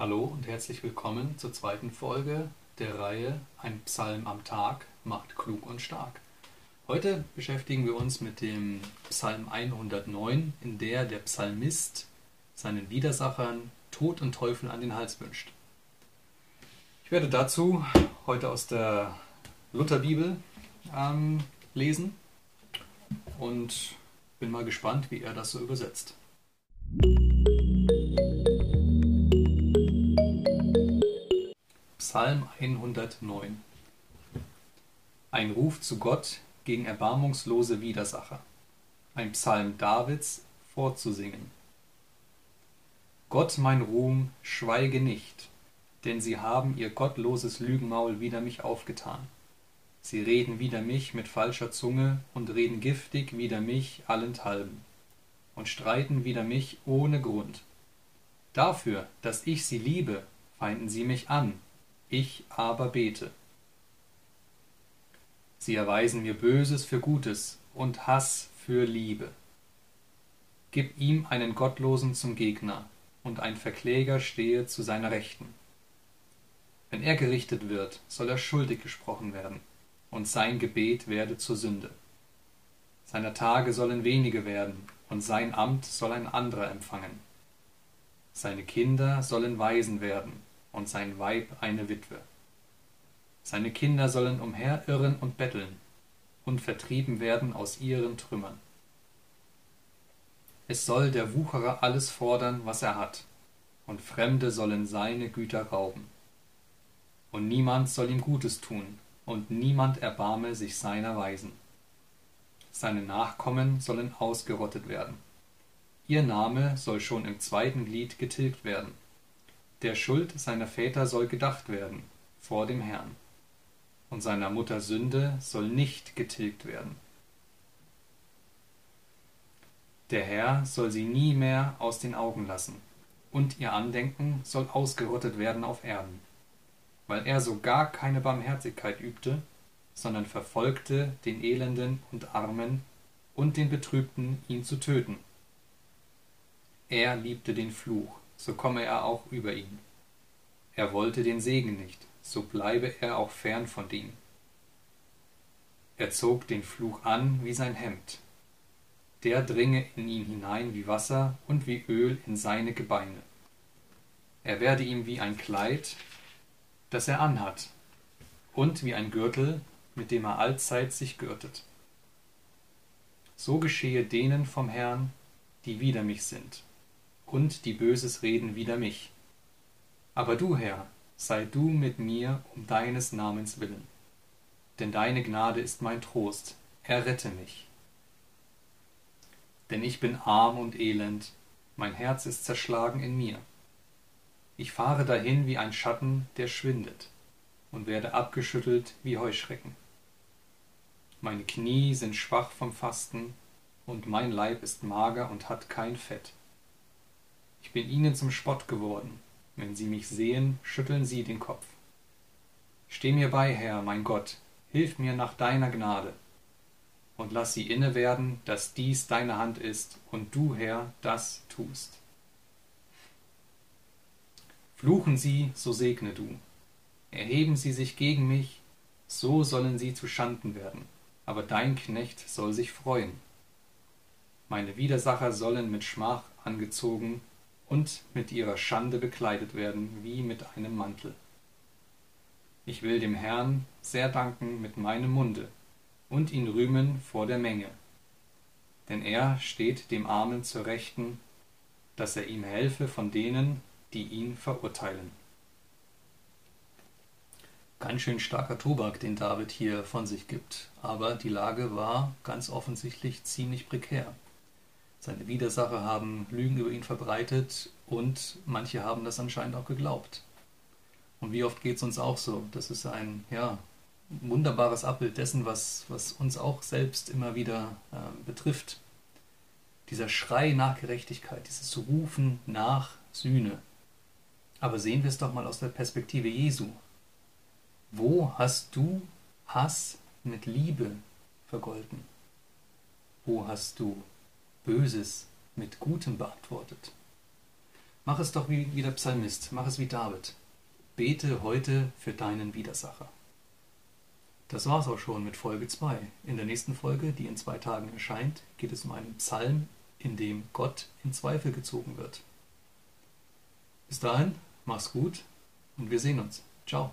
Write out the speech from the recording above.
Hallo und herzlich willkommen zur zweiten Folge der Reihe Ein Psalm am Tag macht klug und stark. Heute beschäftigen wir uns mit dem Psalm 109, in der der Psalmist seinen Widersachern Tod und Teufel an den Hals wünscht. Ich werde dazu heute aus der Lutherbibel ähm, lesen und bin mal gespannt, wie er das so übersetzt. Psalm 109 Ein Ruf zu Gott gegen erbarmungslose Widersacher. Ein Psalm Davids vorzusingen. Gott mein Ruhm, schweige nicht, denn sie haben ihr gottloses Lügenmaul wider mich aufgetan. Sie reden wider mich mit falscher Zunge und reden giftig wider mich allenthalben und streiten wider mich ohne Grund. Dafür, dass ich sie liebe, feinden sie mich an, ich aber bete. Sie erweisen mir Böses für Gutes und Hass für Liebe. Gib ihm einen Gottlosen zum Gegner, und ein Verkläger stehe zu seiner Rechten. Wenn er gerichtet wird, soll er schuldig gesprochen werden, und sein Gebet werde zur Sünde. Seiner Tage sollen wenige werden, und sein Amt soll ein anderer empfangen. Seine Kinder sollen Waisen werden, und sein Weib eine Witwe. Seine Kinder sollen umherirren und betteln und vertrieben werden aus ihren Trümmern. Es soll der Wucherer alles fordern, was er hat, und Fremde sollen seine Güter rauben. Und niemand soll ihm Gutes tun, und niemand erbarme sich seiner Weisen. Seine Nachkommen sollen ausgerottet werden. Ihr Name soll schon im zweiten Glied getilgt werden der Schuld seiner Väter soll gedacht werden vor dem Herrn, und seiner Mutter Sünde soll nicht getilgt werden. Der Herr soll sie nie mehr aus den Augen lassen, und ihr Andenken soll ausgerottet werden auf Erden, weil er so gar keine Barmherzigkeit übte, sondern verfolgte den Elenden und Armen und den Betrübten, ihn zu töten. Er liebte den Fluch, so komme er auch über ihn. Er wollte den Segen nicht, so bleibe er auch fern von dem. Er zog den Fluch an wie sein Hemd. Der dringe in ihn hinein wie Wasser und wie Öl in seine Gebeine. Er werde ihm wie ein Kleid, das er anhat, und wie ein Gürtel, mit dem er allzeit sich gürtet. So geschehe denen vom Herrn, die wider mich sind und die Böses reden wider mich. Aber du, Herr, sei du mit mir um deines Namens willen. Denn deine Gnade ist mein Trost, errette mich. Denn ich bin arm und elend, mein Herz ist zerschlagen in mir. Ich fahre dahin wie ein Schatten, der schwindet, und werde abgeschüttelt wie Heuschrecken. Meine Knie sind schwach vom Fasten, und mein Leib ist mager und hat kein Fett. Ich bin ihnen zum Spott geworden. Wenn sie mich sehen, schütteln sie den Kopf. Steh mir bei, Herr, mein Gott, hilf mir nach deiner Gnade. Und lass sie inne werden, dass dies deine Hand ist und du, Herr, das tust. Fluchen sie, so segne du. Erheben sie sich gegen mich, so sollen sie zu Schanden werden. Aber dein Knecht soll sich freuen. Meine Widersacher sollen mit Schmach angezogen und mit ihrer Schande bekleidet werden wie mit einem Mantel. Ich will dem Herrn sehr danken mit meinem Munde und ihn rühmen vor der Menge. Denn er steht dem Armen zur Rechten, dass er ihm helfe von denen, die ihn verurteilen. Ganz schön starker Tobak, den David hier von sich gibt, aber die Lage war ganz offensichtlich ziemlich prekär. Seine Widersacher haben Lügen über ihn verbreitet und manche haben das anscheinend auch geglaubt. Und wie oft geht es uns auch so? Das ist ein ja, wunderbares Abbild dessen, was, was uns auch selbst immer wieder äh, betrifft. Dieser Schrei nach Gerechtigkeit, dieses Rufen nach Sühne. Aber sehen wir es doch mal aus der Perspektive Jesu. Wo hast du Hass mit Liebe vergolten? Wo hast du Böses mit Gutem beantwortet. Mach es doch wie, wie der Psalmist, mach es wie David. Bete heute für deinen Widersacher. Das war's auch schon mit Folge 2. In der nächsten Folge, die in zwei Tagen erscheint, geht es um einen Psalm, in dem Gott in Zweifel gezogen wird. Bis dahin, mach's gut und wir sehen uns. Ciao.